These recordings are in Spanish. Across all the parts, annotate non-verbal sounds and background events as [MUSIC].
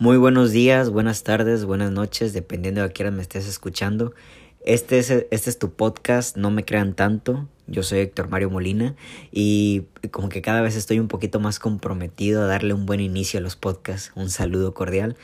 Muy buenos días, buenas tardes, buenas noches, dependiendo de a quién me estés escuchando. Este es, este es tu podcast, no me crean tanto. Yo soy Héctor Mario Molina y como que cada vez estoy un poquito más comprometido a darle un buen inicio a los podcasts. Un saludo cordial.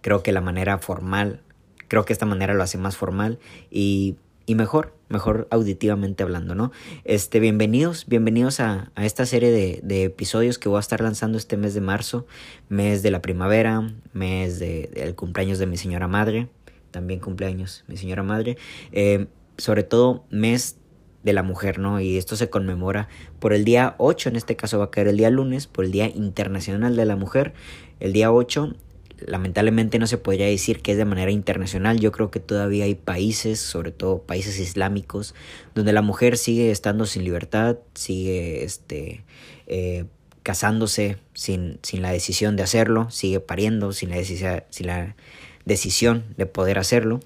Creo que la manera formal, creo que esta manera lo hace más formal y y mejor, mejor auditivamente hablando, ¿no? Este, bienvenidos, bienvenidos a, a esta serie de, de, episodios que voy a estar lanzando este mes de marzo, mes de la primavera, mes del de, cumpleaños de mi señora madre, también cumpleaños mi señora madre, eh, sobre todo mes de la mujer, ¿no? Y esto se conmemora por el día 8, en este caso va a caer el día lunes, por el Día Internacional de la Mujer. El día 8 lamentablemente no se podría decir que es de manera internacional. Yo creo que todavía hay países, sobre todo países islámicos, donde la mujer sigue estando sin libertad, sigue este, eh, casándose sin, sin, la decisión de hacerlo, sigue pariendo sin la, sin la decisión de poder hacerlo.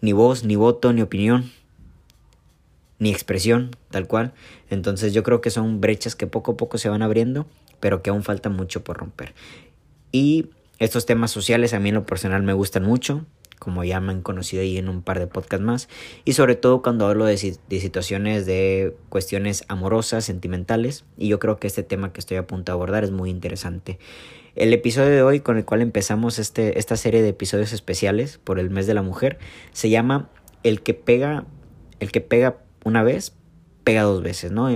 Ni voz, ni voto, ni opinión, ni expresión, tal cual. Entonces yo creo que son brechas que poco a poco se van abriendo, pero que aún falta mucho por romper. Y estos temas sociales a mí en lo personal me gustan mucho, como ya me han conocido ahí en un par de podcasts más, y sobre todo cuando hablo de, de, situaciones de cuestiones amorosas, sentimentales, y yo creo que este tema que estoy a punto de abordar es muy interesante. El episodio de hoy con el cual empezamos este, esta serie de episodios especiales por el mes de la mujer se llama El que pega, el que pega una vez, pega dos veces, ¿no?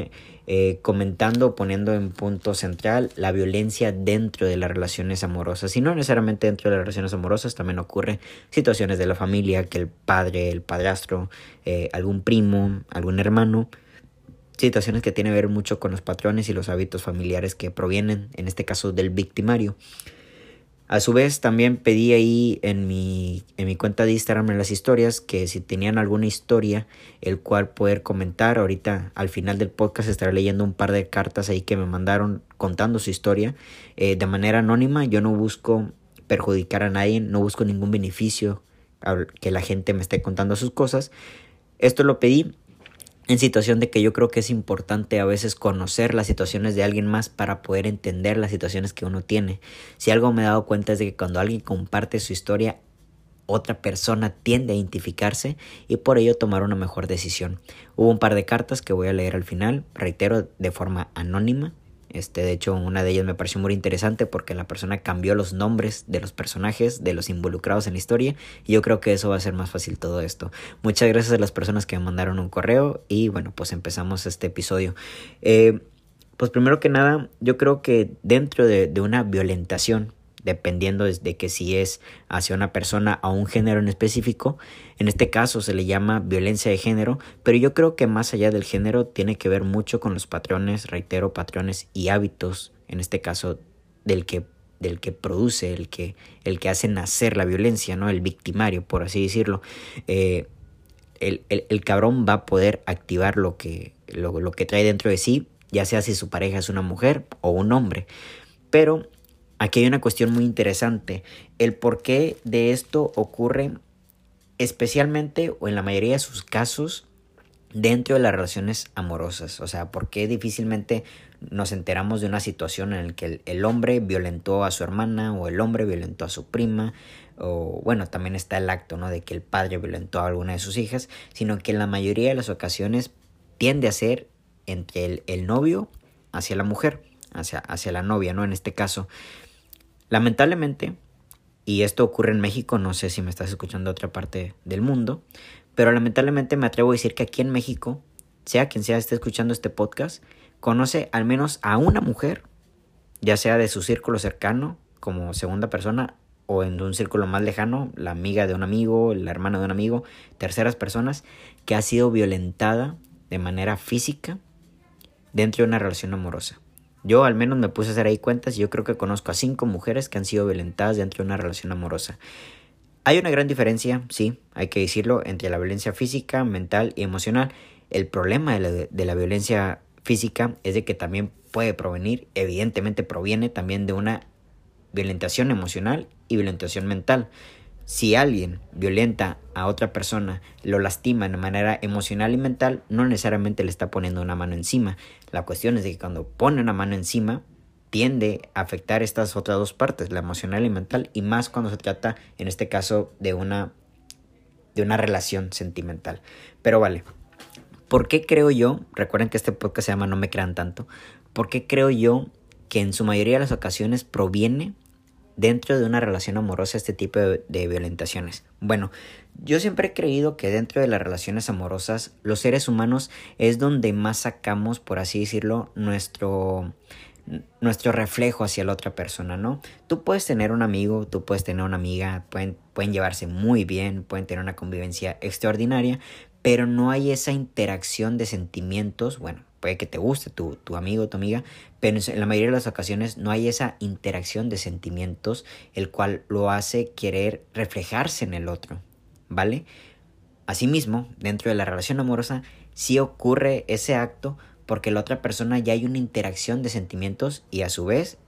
Eh, comentando, poniendo en punto central la violencia dentro de las relaciones amorosas. Y no necesariamente dentro de las relaciones amorosas, también ocurre situaciones de la familia, que el padre, el padrastro, eh, algún primo, algún hermano, situaciones que tienen que ver mucho con los patrones y los hábitos familiares que provienen, en este caso, del victimario. A su vez, también pedí ahí en mi, en mi cuenta de Instagram en las historias que si tenían alguna historia el cual poder comentar. Ahorita al final del podcast estaré leyendo un par de cartas ahí que me mandaron contando su historia eh, de manera anónima. Yo no busco perjudicar a nadie, no busco ningún beneficio que la gente me esté contando sus cosas. Esto lo pedí en situación de que yo creo que es importante a veces conocer las situaciones de alguien más para poder entender las situaciones que uno tiene. Si algo me he dado cuenta es de que cuando alguien comparte su historia, otra persona tiende a identificarse y por ello tomar una mejor decisión. Hubo un par de cartas que voy a leer al final, reitero, de forma anónima, este, de hecho, una de ellas me pareció muy interesante porque la persona cambió los nombres de los personajes, de los involucrados en la historia, y yo creo que eso va a ser más fácil todo esto. Muchas gracias a las personas que me mandaron un correo y bueno, pues empezamos este episodio. Eh, pues primero que nada, yo creo que dentro de, de una violentación, dependiendo de que si es hacia una persona o un género en específico. En este caso se le llama violencia de género, pero yo creo que más allá del género tiene que ver mucho con los patrones, reitero, patrones y hábitos, en este caso del que del que produce, el que, el que hace nacer la violencia, ¿no? El victimario, por así decirlo. Eh, el, el, el, cabrón va a poder activar lo que, lo, lo que trae dentro de sí, ya sea si su pareja es una mujer o un hombre. Pero Aquí hay una cuestión muy interesante. El por qué de esto ocurre especialmente o en la mayoría de sus casos dentro de las relaciones amorosas. O sea, por qué difícilmente nos enteramos de una situación en la que el, el, hombre violentó a su hermana o el hombre violentó a su prima. O bueno, también está el acto, ¿no? De que el padre violentó a alguna de sus hijas. Sino que en la mayoría de las ocasiones tiende a ser entre el, el novio hacia la mujer. Hacia, hacia la novia, ¿no? En este caso. Lamentablemente, y esto ocurre en México, no sé si me estás escuchando de otra parte del mundo, pero lamentablemente me atrevo a decir que aquí en México, sea quien sea esté escuchando este podcast, conoce al menos a una mujer, ya sea de su círculo cercano, como segunda persona, o en un círculo más lejano, la amiga de un amigo, la hermana de un amigo, terceras personas, que ha sido violentada de manera física dentro de una relación amorosa. Yo al menos me puse a hacer ahí cuentas y yo creo que conozco a cinco mujeres que han sido violentadas dentro de una relación amorosa. Hay una gran diferencia, sí, hay que decirlo, entre la violencia física, mental y emocional. El problema de la, de la violencia física es de que también puede provenir, evidentemente proviene también de una violentación emocional y violentación mental. Si alguien violenta a otra persona, lo lastima de manera emocional y mental, no necesariamente le está poniendo una mano encima. La cuestión es que cuando pone una mano encima, tiende a afectar estas otras dos partes, la emocional y mental, y más cuando se trata, en este caso, de una, de una relación sentimental. Pero vale, ¿por qué creo yo, recuerden que este podcast se llama No me crean tanto, ¿por qué creo yo que en su mayoría de las ocasiones proviene dentro de una relación amorosa este tipo de, violentaciones? Bueno, yo siempre he creído que dentro de las relaciones amorosas los seres humanos es donde más sacamos, por así decirlo, nuestro nuestro reflejo hacia la otra persona, ¿no? Tú puedes tener un amigo, tú puedes tener una amiga, pueden, pueden llevarse muy bien, pueden tener una convivencia extraordinaria, pero no hay esa interacción de sentimientos, bueno, puede que te guste tu, tu amigo, tu amiga, pero en la mayoría de las ocasiones no hay esa interacción de sentimientos, el cual lo hace querer reflejarse en el otro, ¿vale? Asimismo, dentro de la relación amorosa, sí ocurre ese acto, porque la otra persona ya hay una interacción de sentimientos y a su vez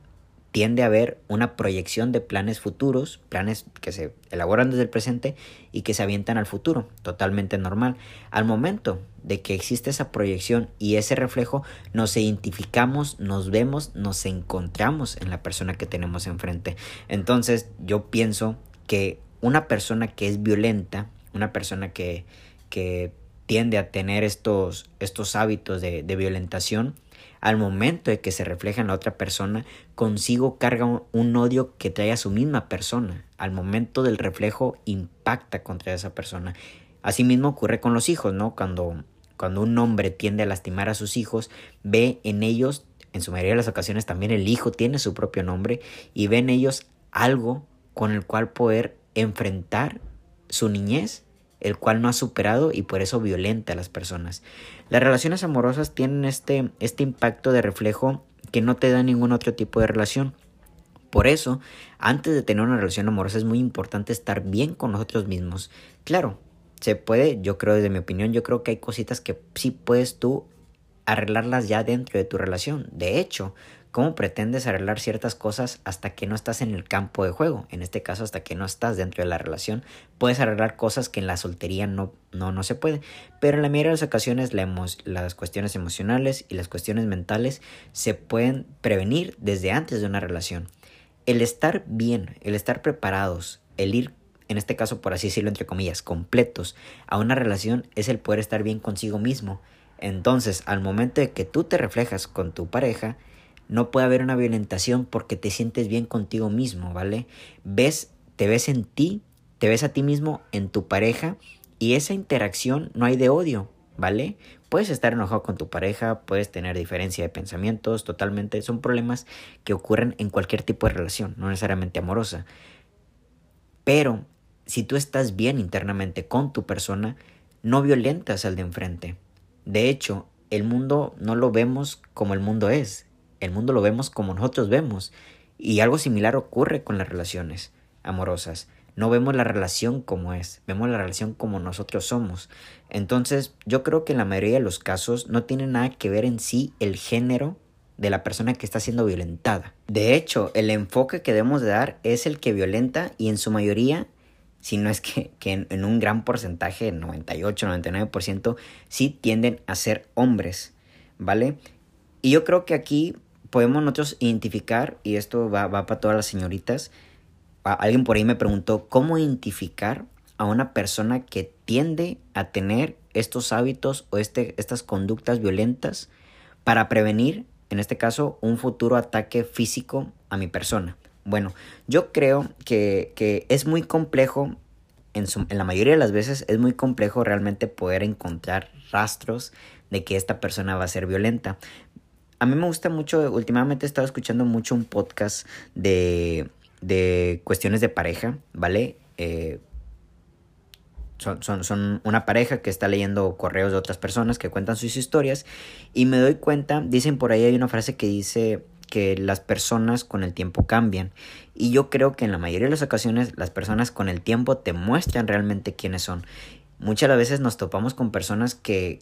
tiende a haber una proyección de planes futuros, planes que se elaboran desde el presente y que se avientan al futuro, totalmente normal. Al momento de que existe esa proyección y ese reflejo, nos identificamos, nos vemos, nos encontramos en la persona que tenemos enfrente. Entonces yo pienso que una persona que es violenta, una persona que, que tiende a tener estos, estos hábitos de, de, violentación, al momento de que se refleja en la otra persona, consigo carga un, odio que trae a su misma persona. Al momento del reflejo impacta contra esa persona. Asimismo ocurre con los hijos, ¿no? Cuando, cuando un hombre tiende a lastimar a sus hijos, ve en ellos, en su mayoría de las ocasiones también el hijo tiene su propio nombre, y ve en ellos algo con el cual poder enfrentar su niñez el cual no ha superado y por eso violenta a las personas. Las relaciones amorosas tienen este, este impacto de reflejo que no te da ningún otro tipo de relación. Por eso, antes de tener una relación amorosa es muy importante estar bien con nosotros mismos. Claro, se puede, yo creo desde mi opinión, yo creo que hay cositas que sí puedes tú arreglarlas ya dentro de tu relación. De hecho, ¿Cómo pretendes arreglar ciertas cosas hasta que no estás en el campo de juego? En este caso, hasta que no estás dentro de la relación. Puedes arreglar cosas que en la soltería no, no, no se puede. Pero en la mayoría de las ocasiones las cuestiones emocionales y las cuestiones mentales se pueden prevenir desde antes de una relación. El estar bien, el estar preparados, el ir en este caso por así decirlo entre comillas, completos a una relación es el poder estar bien consigo mismo. Entonces, al momento de que tú te reflejas con tu pareja, no puede haber una violentación porque te sientes bien contigo mismo, ¿vale? Ves, te ves en ti, te ves a ti mismo, en tu pareja, y esa interacción no hay de odio, ¿vale? Puedes estar enojado con tu pareja, puedes tener diferencia de pensamientos, totalmente, son problemas que ocurren en cualquier tipo de relación, no necesariamente amorosa. Pero si tú estás bien internamente con tu persona, no violentas al de enfrente. De hecho, el mundo no lo vemos como el mundo es, el mundo lo vemos como nosotros vemos. Y algo similar ocurre con las relaciones amorosas. No vemos la relación como es, vemos la relación como nosotros somos. Entonces, yo creo que en la mayoría de los casos no tiene nada que ver en sí el género de la persona que está siendo violentada. De hecho, el enfoque que debemos de dar es el que violenta y en su mayoría, si no es que, que en, en, un gran porcentaje, 98, 99%, sí tienden a ser hombres, ¿vale? Y yo creo que aquí podemos nosotros identificar, y esto va, va para todas las señoritas, alguien por ahí me preguntó, ¿cómo identificar a una persona que tiende a tener estos hábitos o este, estas conductas violentas para prevenir, en este caso, un futuro ataque físico a mi persona? Bueno, yo creo que, que es muy complejo, en, su, en la mayoría de las veces es muy complejo realmente poder encontrar rastros de que esta persona va a ser violenta a mí me gusta mucho, últimamente he estado escuchando mucho un podcast de, de cuestiones de pareja, ¿vale? Eh, son, son, son, una pareja que está leyendo correos de otras personas que cuentan sus historias y me doy cuenta, dicen por ahí hay una frase que dice que las personas con el tiempo cambian y yo creo que en la mayoría de las ocasiones las personas con el tiempo te muestran realmente quiénes son. Muchas veces nos topamos con personas que,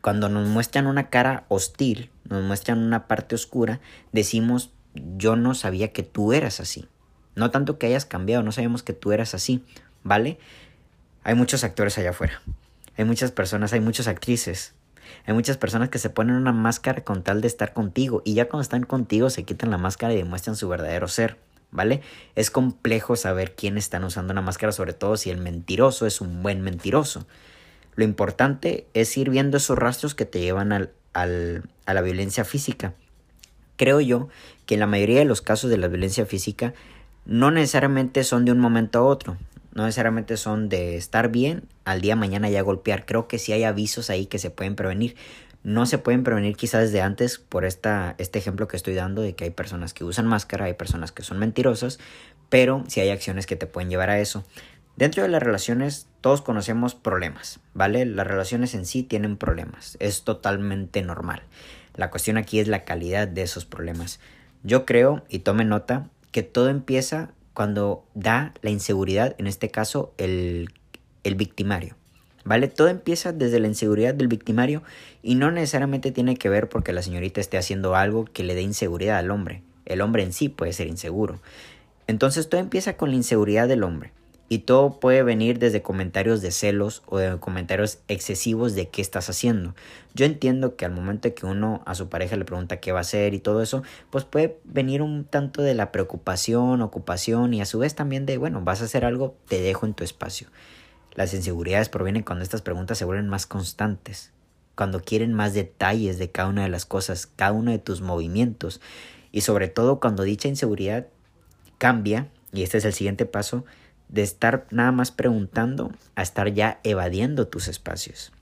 cuando nos muestran una cara hostil, nos muestran una parte oscura, decimos, yo no sabía que tú eras así. No tanto que hayas cambiado, no sabemos que tú eras así, ¿vale? Hay muchos actores allá afuera. Hay muchas personas, hay muchas actrices. Hay muchas personas que se ponen una máscara con tal de estar contigo y ya cuando están contigo se quitan la máscara y demuestran su verdadero ser. ¿Vale? Es complejo saber quién están usando una máscara, sobre todo si el mentiroso es un buen mentiroso. Lo importante es ir viendo esos rastros que te llevan al, al, a la violencia física. Creo yo que en la mayoría de los casos de la violencia física no necesariamente son de un momento a otro, no necesariamente son de estar bien al día mañana ya golpear. Creo que sí hay avisos ahí que se pueden prevenir. No se pueden prevenir quizás desde antes por esta, este ejemplo que estoy dando de que hay personas que usan máscara, hay personas que son mentirosas, pero sí hay acciones que te pueden llevar a eso. Dentro de las relaciones todos conocemos problemas, ¿vale? Las relaciones en sí tienen problemas, es totalmente normal. La cuestión aquí es la calidad de esos problemas. Yo creo, y tome nota, que todo empieza cuando da la inseguridad, en este caso el, el victimario. ¿Vale? Todo empieza desde la inseguridad del victimario y no necesariamente tiene que ver porque la señorita esté haciendo algo que le dé inseguridad al hombre. El hombre en sí puede ser inseguro. Entonces todo empieza con la inseguridad del hombre. Y todo puede venir desde comentarios de celos o de comentarios excesivos de qué estás haciendo. Yo entiendo que al momento que uno a su pareja le pregunta qué va a hacer y todo eso, pues puede venir un tanto de la preocupación, ocupación y a su vez también de, bueno, vas a hacer algo, te dejo en tu espacio. Las inseguridades provienen cuando estas preguntas se vuelven más constantes, cuando quieren más detalles de cada una de las cosas, cada uno de tus movimientos y sobre todo cuando dicha inseguridad cambia, y este es el siguiente paso, de estar nada más preguntando a estar ya evadiendo tus espacios.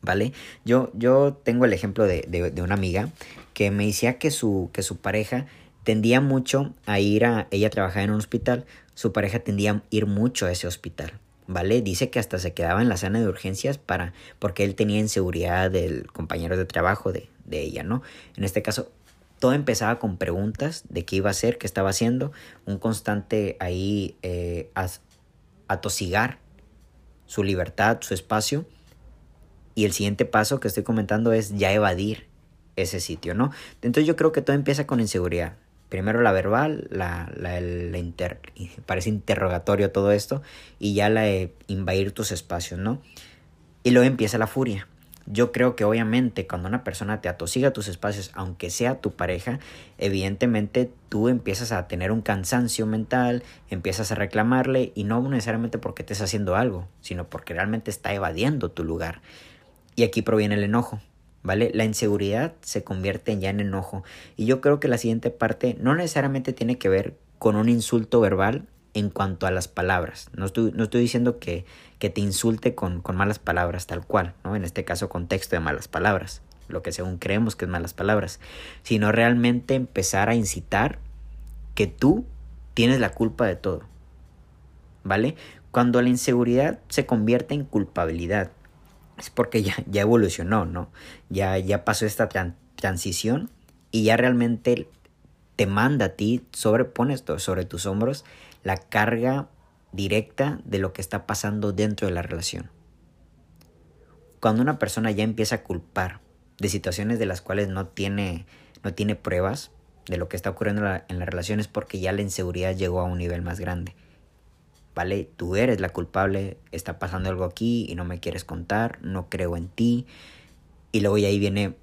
¿Vale? Yo, yo tengo el ejemplo de, de, una amiga que me decía que su, que su pareja tendía mucho a ir a, ella trabajaba en un hospital, su pareja tendía a ir mucho a ese hospital. ¿Vale? Dice que hasta se quedaba en la sala de urgencias para, porque él tenía inseguridad del compañero de trabajo de, de ella, ¿no? En este caso, todo empezaba con preguntas de qué iba a hacer, qué estaba haciendo, un constante ahí eh, atosigar su libertad, su espacio. Y el siguiente paso que estoy comentando es ya evadir ese sitio, ¿no? Entonces yo creo que todo empieza con inseguridad. Primero la verbal, la, la, parece interrogatorio todo esto, y ya la de invadir tus espacios, ¿no? Y luego empieza la furia. Yo creo que obviamente cuando una persona te atosiga tus espacios, aunque sea tu pareja, evidentemente tú empiezas a tener un cansancio mental, empiezas a reclamarle y no necesariamente porque estés haciendo algo, sino porque realmente está evadiendo tu lugar. Y aquí proviene el enojo, ¿vale? La inseguridad se convierte ya en enojo. Y yo creo que la siguiente parte no necesariamente tiene que ver con un insulto verbal en cuanto a las palabras. No estoy, no estoy diciendo que, que te insulte con, con, malas palabras tal cual, ¿no? En este caso contexto de malas palabras, lo que según creemos que es malas palabras, sino realmente empezar a incitar que tú tienes la culpa de todo. ¿Vale? Cuando la inseguridad se convierte en culpabilidad, es porque ya, ya evolucionó, ¿no? Ya, ya pasó esta transición y ya realmente te manda a ti, sobrepones sobre tus hombros la carga directa de lo que está pasando dentro de la relación. Cuando una persona ya empieza a culpar de situaciones de las cuales no tiene, no tiene pruebas de lo que está ocurriendo en la relación es porque ya la inseguridad llegó a un nivel más grande. ¿Vale? Tú eres la culpable, está pasando algo aquí y no me quieres contar, no creo en ti. Y luego y ahí viene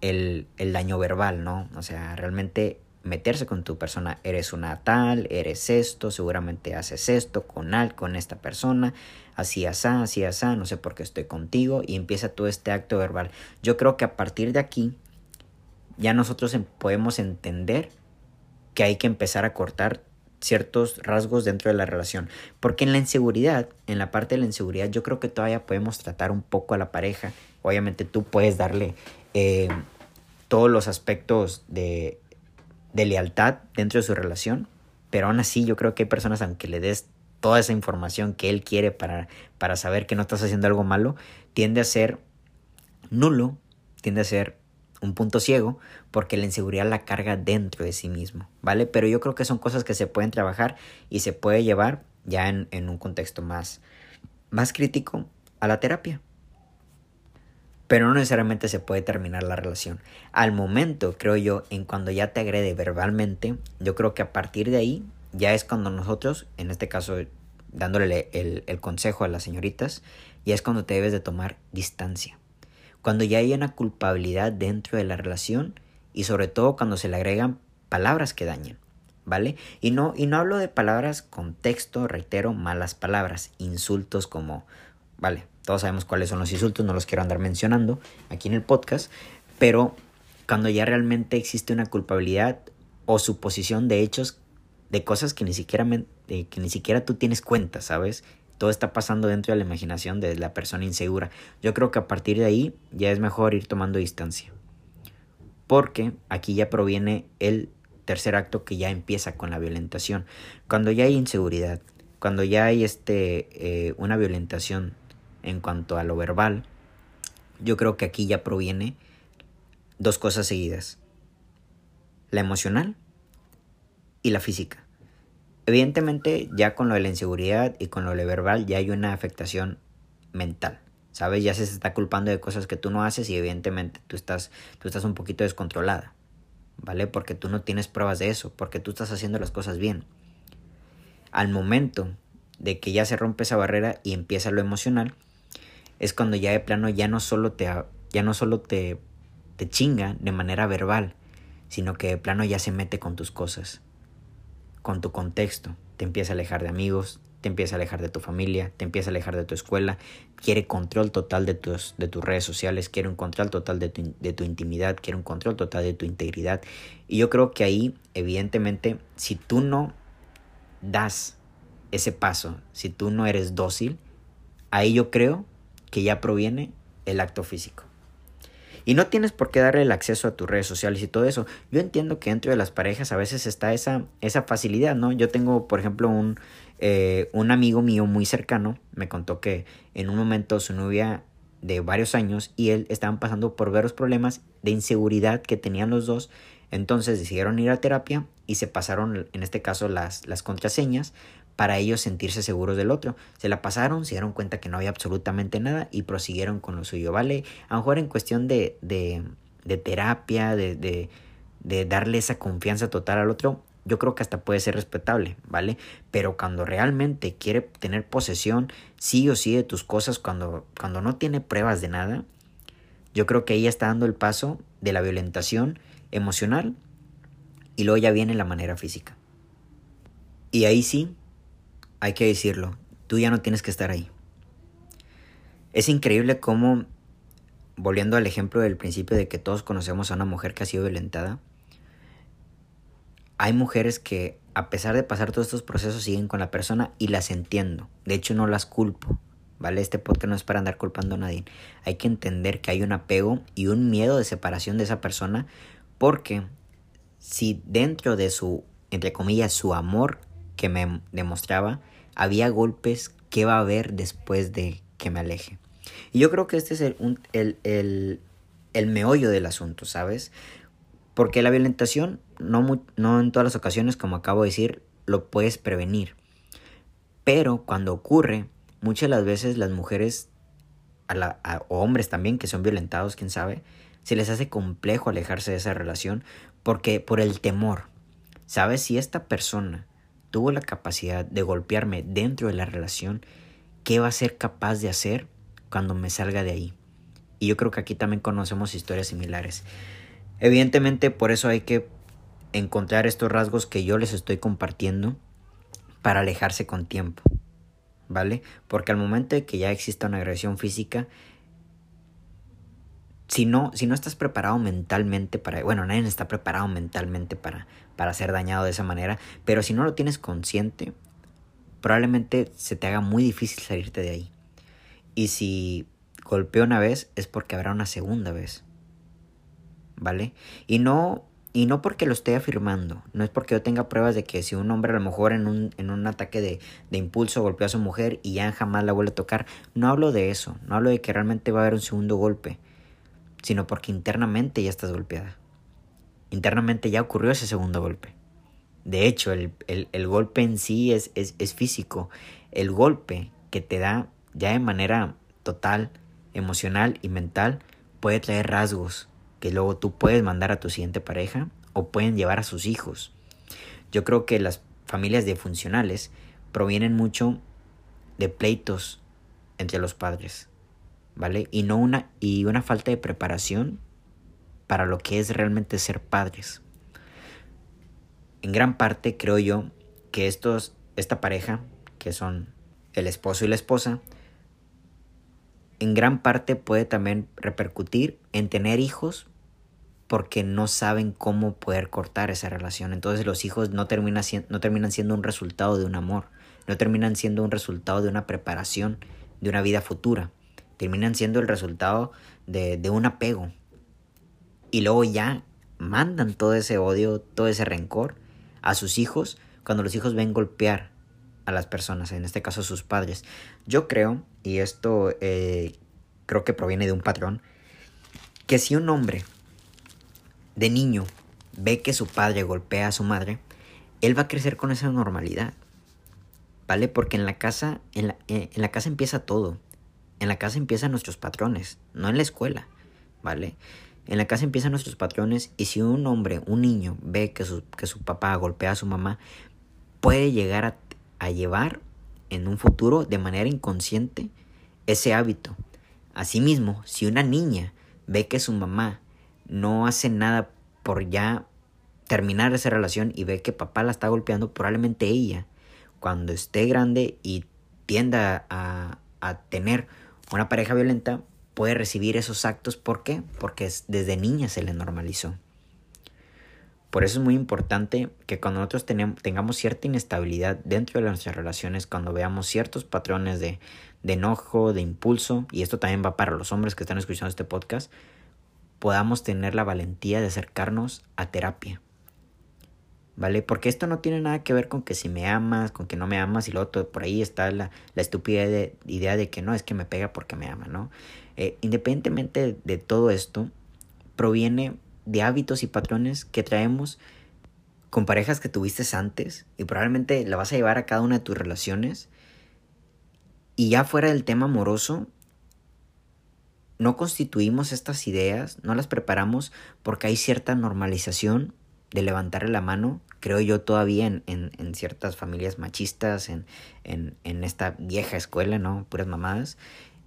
el, el daño verbal, ¿no? O sea, realmente meterse con tu persona, eres una tal, eres esto, seguramente haces esto con al, con esta persona, así asá, así asá, no sé por qué estoy contigo y empieza todo este acto verbal. Yo creo que a partir de aquí ya nosotros em, podemos entender que hay que empezar a cortar ciertos rasgos dentro de la relación. Porque en la inseguridad, en la parte de la inseguridad, yo creo que todavía podemos tratar un poco a la pareja. Obviamente tú puedes darle eh, todos los aspectos de de lealtad dentro de su relación, pero aún así yo creo que hay personas, aunque le des toda esa información que él quiere para, para saber que no estás haciendo algo malo, tiende a ser nulo, tiende a ser un punto ciego, porque la inseguridad la carga dentro de sí mismo, ¿vale? Pero yo creo que son cosas que se pueden trabajar y se puede llevar ya en, en un contexto más, más crítico a la terapia pero no necesariamente se puede terminar la relación. Al momento, creo yo, en cuando ya te agrede verbalmente, yo creo que a partir de ahí ya es cuando nosotros, en este caso dándole el, consejo a las señoritas, ya es cuando te debes de tomar distancia. cuando ya hay una culpabilidad dentro de la relación y sobre todo cuando se le agregan palabras que dañan, ¿vale? Y no, y no hablo de palabras con texto, reitero, malas palabras, insultos como, vale, todos sabemos cuáles son los insultos, no los quiero andar mencionando aquí en el podcast, pero cuando ya realmente existe una culpabilidad o suposición de hechos de cosas que ni siquiera, que ni siquiera tú tienes cuenta, ¿sabes? Todo está pasando dentro de la imaginación de la persona insegura. Yo creo que a partir de ahí ya es mejor ir tomando distancia. Porque aquí ya proviene el tercer acto que ya empieza con la violentación. Cuando ya hay inseguridad, cuando ya hay este, eh, una violentación en cuanto a lo verbal, yo creo que aquí ya proviene dos cosas seguidas. La emocional y la física. Evidentemente ya con lo de la inseguridad y con lo de verbal ya hay una afectación mental. ¿Sabes? Ya se está culpando de cosas que tú no haces y evidentemente tú estás, tú estás un poquito descontrolada. ¿Vale? Porque tú no tienes pruebas de eso, porque tú estás haciendo las cosas bien. Al momento de que ya se rompe esa barrera y empieza lo emocional, es cuando ya de plano ya no solo te, ya no solo te te chinga de manera verbal, sino que de plano ya se mete con tus cosas, con tu contexto, te empieza a alejar de amigos, te empieza a alejar de tu familia, te empieza a alejar de tu escuela, quiere control total de tus, de tus redes sociales, quiere un control total de tu, de tu intimidad, quiere un control total de tu integridad. Y yo creo que ahí, evidentemente, si tú no das ese paso, si tú no eres dócil, ahí yo creo que ya proviene el acto físico. Y no tienes por qué darle el acceso a tus redes sociales y todo eso. Yo entiendo que dentro de las parejas a veces está esa, esa facilidad, ¿no? Yo tengo, por ejemplo, un, eh, un amigo mío muy cercano, me contó que en un momento su novia de varios años y él estaban pasando por varios problemas de inseguridad que tenían los dos. Entonces decidieron ir a terapia y se pasaron, en este caso, las, las contraseñas para ellos sentirse seguros del otro. Se la pasaron, se dieron cuenta que no había absolutamente nada y prosiguieron con lo suyo, ¿vale? A lo mejor en cuestión de, de, terapia, de, de, de darle esa confianza total al otro, yo creo que hasta puede ser respetable, ¿vale? Pero cuando realmente quiere tener posesión, sí o sí de tus cosas, cuando, cuando no tiene pruebas de nada, yo creo que ella está dando el paso de la violentación emocional y luego ya viene la manera física. Y ahí sí, hay que decirlo, tú ya no tienes que estar ahí. Es increíble cómo, volviendo al ejemplo del principio de que todos conocemos a una mujer que ha sido violentada, hay mujeres que a pesar de pasar todos estos procesos siguen con la persona y las entiendo. De hecho no las culpo, ¿vale? Este podcast no es para andar culpando a nadie. Hay que entender que hay un apego y un miedo de separación de esa persona porque si dentro de su, entre comillas, su amor que me demostraba, había golpes que va a haber después de que me aleje. Y yo creo que este es el, el, el, meollo del asunto, ¿sabes? Porque la violentación, no, no en todas las ocasiones, como acabo de decir, lo puedes prevenir. Pero cuando ocurre, muchas de las veces las mujeres, a la, o hombres también que son violentados, quién sabe, se les hace complejo alejarse de esa relación porque por el temor. ¿Sabes? Si esta persona tuvo la capacidad de golpearme dentro de la relación, ¿qué va a ser capaz de hacer cuando me salga de ahí? Y yo creo que aquí también conocemos historias similares. Evidentemente por eso hay que encontrar estos rasgos que yo les estoy compartiendo para alejarse con tiempo. ¿Vale? Porque al momento de que ya exista una agresión física, si no, si no estás preparado mentalmente para, bueno, nadie está preparado mentalmente para, para ser dañado de esa manera, pero si no lo tienes consciente, probablemente se te haga muy difícil salirte de ahí. Y si golpeó una vez, es porque habrá una segunda vez. ¿Vale? Y no, y no porque lo esté afirmando, no es porque yo tenga pruebas de que si un hombre a lo mejor en un, en un ataque de, de impulso golpeó a su mujer y ya jamás la vuelve a tocar, no hablo de eso, no hablo de que realmente va a haber un segundo golpe sino porque internamente ya estás golpeada. Internamente ya ocurrió ese segundo golpe. De hecho, el, golpe en sí es, es, es físico. El golpe que te da ya de manera total, emocional y mental puede traer rasgos que luego tú puedes mandar a tu siguiente pareja o pueden llevar a sus hijos. Yo creo que las familias disfuncionales provienen mucho de pleitos entre los padres. ¿Vale? Y no una y una falta de preparación para lo que es realmente ser padres. En gran parte creo yo que estos esta pareja que son el esposo y la esposa en gran parte puede también repercutir en tener hijos porque no saben cómo poder cortar esa relación. Entonces los hijos no, no terminan siendo un resultado de un amor, no terminan siendo un resultado de una preparación, de una vida futura. Terminan siendo el resultado de, un apego. Y luego ya mandan todo ese odio, todo ese rencor a sus hijos cuando los hijos ven golpear a las personas, en este caso a sus padres. Yo creo, y esto eh, creo que proviene de un patrón, que si un hombre de niño ve que su padre golpea a su madre, él va a crecer con esa normalidad. ¿Vale? Porque en la casa, en la, eh, en la casa empieza todo. En la casa empiezan nuestros patrones, no en la escuela. ¿Vale? En la casa empiezan nuestros patrones y si un hombre, un niño, ve que su, que su papá golpea a su mamá, puede llegar a llevar en un futuro de manera inconsciente ese hábito. Asimismo, si una niña ve que su mamá no hace nada por ya terminar esa relación y ve que papá la está golpeando, probablemente ella, cuando esté grande y tienda a tener una pareja violenta, puede recibir esos actos. ¿Por qué? Porque desde niña se le normalizó. Por eso es muy importante que cuando nosotros tengamos cierta inestabilidad dentro de nuestras relaciones, cuando veamos ciertos patrones de, de enojo, de impulso, y esto también va para los hombres que están escuchando este podcast, podamos tener la valentía de acercarnos a terapia. ¿Vale? Porque esto no tiene nada que ver con que si me amas, con que no me amas y lo otro, por ahí está la, la estúpida idea de que no, es que me pega porque me ama, ¿no? Eh, independientemente de todo esto, proviene de hábitos y patrones que traemos con parejas que tuviste antes y probablemente la vas a llevar a cada una de tus relaciones. Y ya fuera del tema amoroso, no constituimos estas ideas, no las preparamos porque hay cierta normalización de levantarle la mano, creo yo todavía en, en, ciertas familias machistas, en, en, en esta vieja escuela, ¿no? Puras mamadas,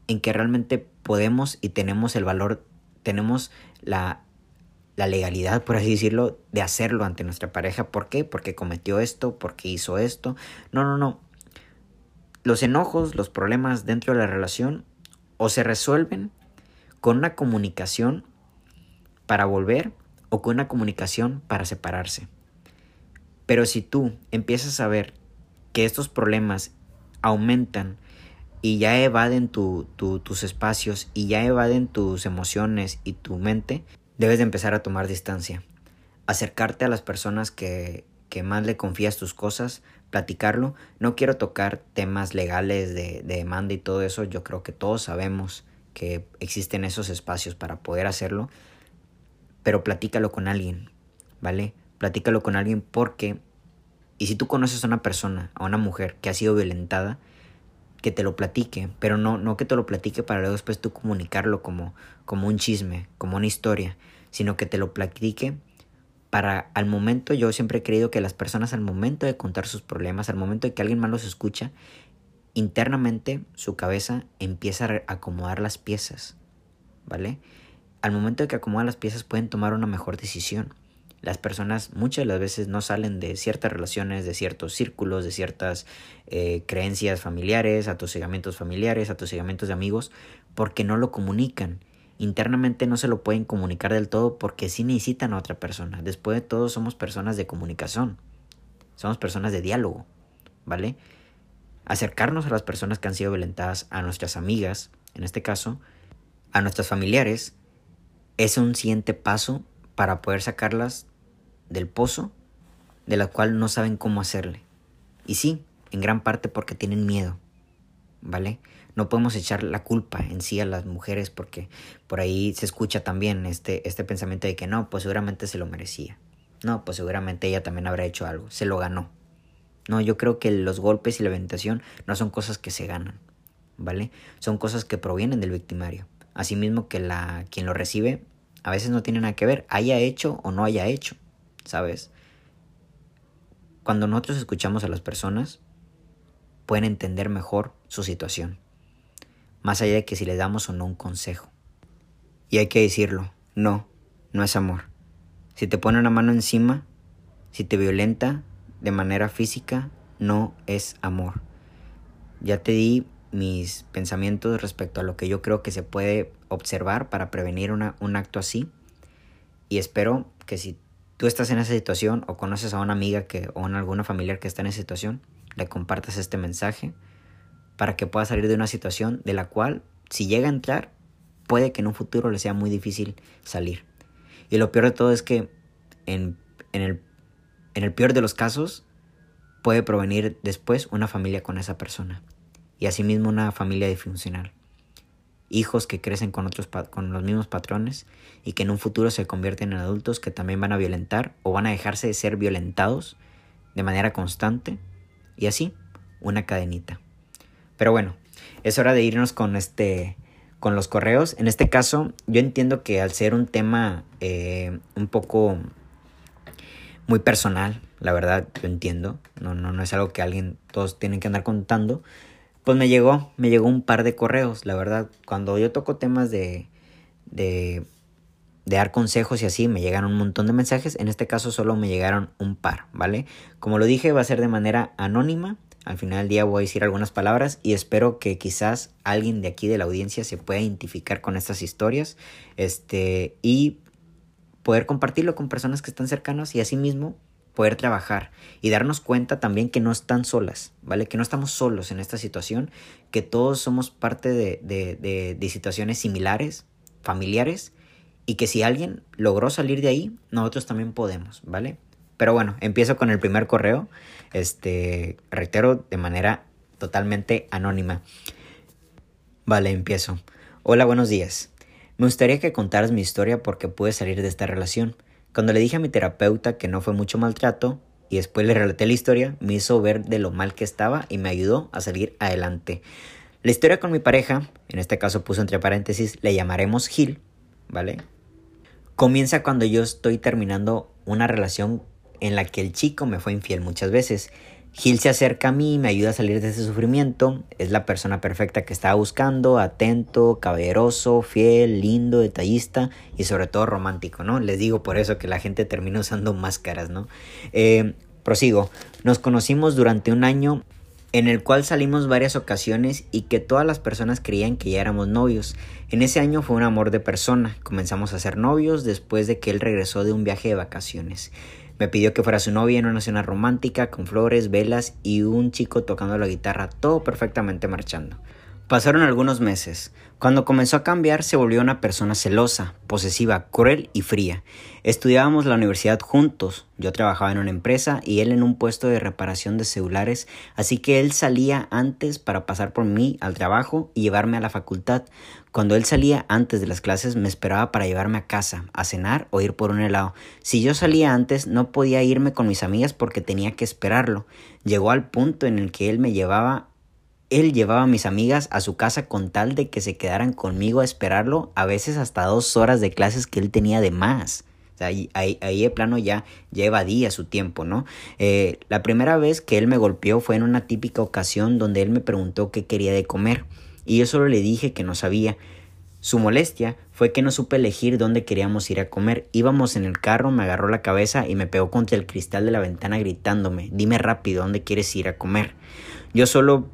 en que realmente podemos y tenemos el valor, tenemos la, la legalidad, por así decirlo, de hacerlo ante nuestra pareja. ¿Por qué? Porque cometió esto, porque hizo esto. No, no, no. Los enojos, los problemas dentro de la relación o se resuelven con una comunicación para volver o con una comunicación para separarse. Pero si tú empiezas a ver que estos problemas aumentan y ya evaden tus espacios y ya evaden tus emociones y tu mente, debes de empezar a tomar distancia, acercarte a las personas que, que más le confías tus cosas, platicarlo. No quiero tocar temas legales de, de demanda y todo eso, yo creo que todos sabemos que existen esos espacios para poder hacerlo, pero platícalo con alguien, ¿vale? Platícalo con alguien porque, y si tú conoces a una persona, a una mujer que ha sido violentada, que te lo platique, pero no, no que te lo platique para luego después tú comunicarlo como, como un chisme, como una historia, sino que te lo platique para al momento, yo siempre he creído que las personas al momento de contar sus problemas, al momento de que alguien más los escucha, internamente su cabeza empieza a acomodar las piezas, ¿vale? Al momento de que acomodan las piezas pueden tomar una mejor decisión. Las personas muchas de las veces no salen de ciertas relaciones, de ciertos círculos, de ciertas eh, creencias familiares, atosigamientos familiares, atosigamientos de amigos, porque no lo comunican. Internamente no se lo pueden comunicar del todo porque sí necesitan a otra persona. Después de todo somos personas de comunicación. Somos personas de diálogo, ¿vale? Acercarnos a las personas que han sido violentadas, a nuestras amigas, en este caso, a nuestros familiares, es un siguiente paso para poder sacarlas del pozo de la cual no saben cómo hacerle. Y sí, en gran parte porque tienen miedo, ¿vale? No podemos echar la culpa en sí a las mujeres porque por ahí se escucha también este, este pensamiento de que no, pues seguramente se lo merecía. No, pues seguramente ella también habrá hecho algo, se lo ganó. No, yo creo que los golpes y la ventación no son cosas que se ganan, ¿vale? Son cosas que provienen del victimario. Asimismo que la, quien lo recibe a veces no tiene nada que ver, haya hecho o no haya hecho. ¿Sabes? Cuando nosotros escuchamos a las personas, pueden entender mejor su situación. más allá de que si les damos o no un consejo. Y hay que decirlo, no, no es amor. Si te pone una mano encima, si te violenta de manera física, no es amor. Ya te di mis pensamientos respecto a lo que yo creo que se puede observar para prevenir un acto así. Y espero que si tú estás en esa situación o conoces a una amiga que, o a alguna familiar que está en esa situación, le compartas este mensaje para que pueda salir de una situación de la cual, si llega a entrar, puede que en un futuro le sea muy difícil salir. Y lo peor de todo es que en, el, en el peor de los casos puede provenir después una familia con esa persona y asimismo una familia disfuncional. Hijos que crecen con, otros, con los mismos patrones y que en un futuro se convierten en adultos que también van a violentar o van a dejarse de ser violentados de manera constante y así una cadenita. Pero bueno, es hora de irnos con este con los correos. En este caso, yo entiendo que al ser un tema eh, un poco muy personal, la verdad, yo entiendo. No, no, no es algo que alguien, todos tienen que andar contando. Pues me llegó, me llegó un par de correos, la verdad. Cuando yo toco temas de, de, de dar consejos y así, me llegan un montón de mensajes. En este caso solo me llegaron un par, ¿vale? Como lo dije, va a ser de manera anónima. Al final del día voy a decir algunas palabras y espero que quizás alguien de aquí de la audiencia se pueda identificar con estas historias. Este, y poder compartirlo con personas que están cercanas y asimismo poder trabajar y darnos cuenta también que no están solas, ¿vale? Que no estamos solos en esta situación, que todos somos parte de, de, de, situaciones similares, familiares, y que si alguien logró salir de ahí, nosotros también podemos, ¿vale? Pero bueno, empiezo con el primer correo, este, reitero, de manera totalmente anónima. Vale, empiezo. Hola, buenos días. Me gustaría que contaras mi historia porque pude salir de esta relación. Cuando le dije a mi terapeuta que no fue mucho maltrato y después le relaté la historia, me hizo ver de lo mal que estaba y me ayudó a salir adelante. La historia con mi pareja, en este caso puso entre paréntesis, le llamaremos Gil, ¿vale? Comienza cuando yo estoy terminando una relación en la que el chico me fue infiel muchas veces Gil se acerca a mí, me ayuda a salir de ese sufrimiento. Es la persona perfecta que estaba buscando, atento, caballeroso, fiel, lindo, detallista y sobre todo romántico, ¿no? Les digo por eso que la gente termina usando máscaras, ¿no? Eh, prosigo. Nos conocimos durante un año en el cual salimos varias ocasiones y que todas las personas creían que ya éramos novios. En ese año fue un amor de persona. Comenzamos a ser novios después de que él regresó de un viaje de vacaciones. Me pidió que fuera su novia en una cena romántica con flores, velas y un chico tocando la guitarra, todo perfectamente marchando. Pasaron algunos meses. Cuando comenzó a cambiar se volvió una persona celosa, posesiva, cruel y fría. Estudiábamos la universidad juntos. Yo trabajaba en una empresa y él en un puesto de reparación de celulares, así que él salía antes para pasar por mí al trabajo y llevarme a la facultad. Cuando él salía antes de las clases me esperaba para llevarme a casa, a cenar o ir por un helado. Si yo salía antes no podía irme con mis amigas porque tenía que esperarlo. Llegó al punto en el que él me llevaba él llevaba a mis amigas a su casa con tal de que se quedaran conmigo a esperarlo, a veces hasta dos horas de clases que él tenía de más. O sea, ahí, ahí, de plano ya, lleva su tiempo, ¿no? Eh, la primera vez que él me golpeó fue en una típica ocasión donde él me preguntó qué quería de comer y yo solo le dije que no sabía. Su molestia fue que no supe elegir dónde queríamos ir a comer. Íbamos en el carro, me agarró la cabeza y me pegó contra el cristal de la ventana gritándome, dime rápido dónde quieres ir a comer. Yo solo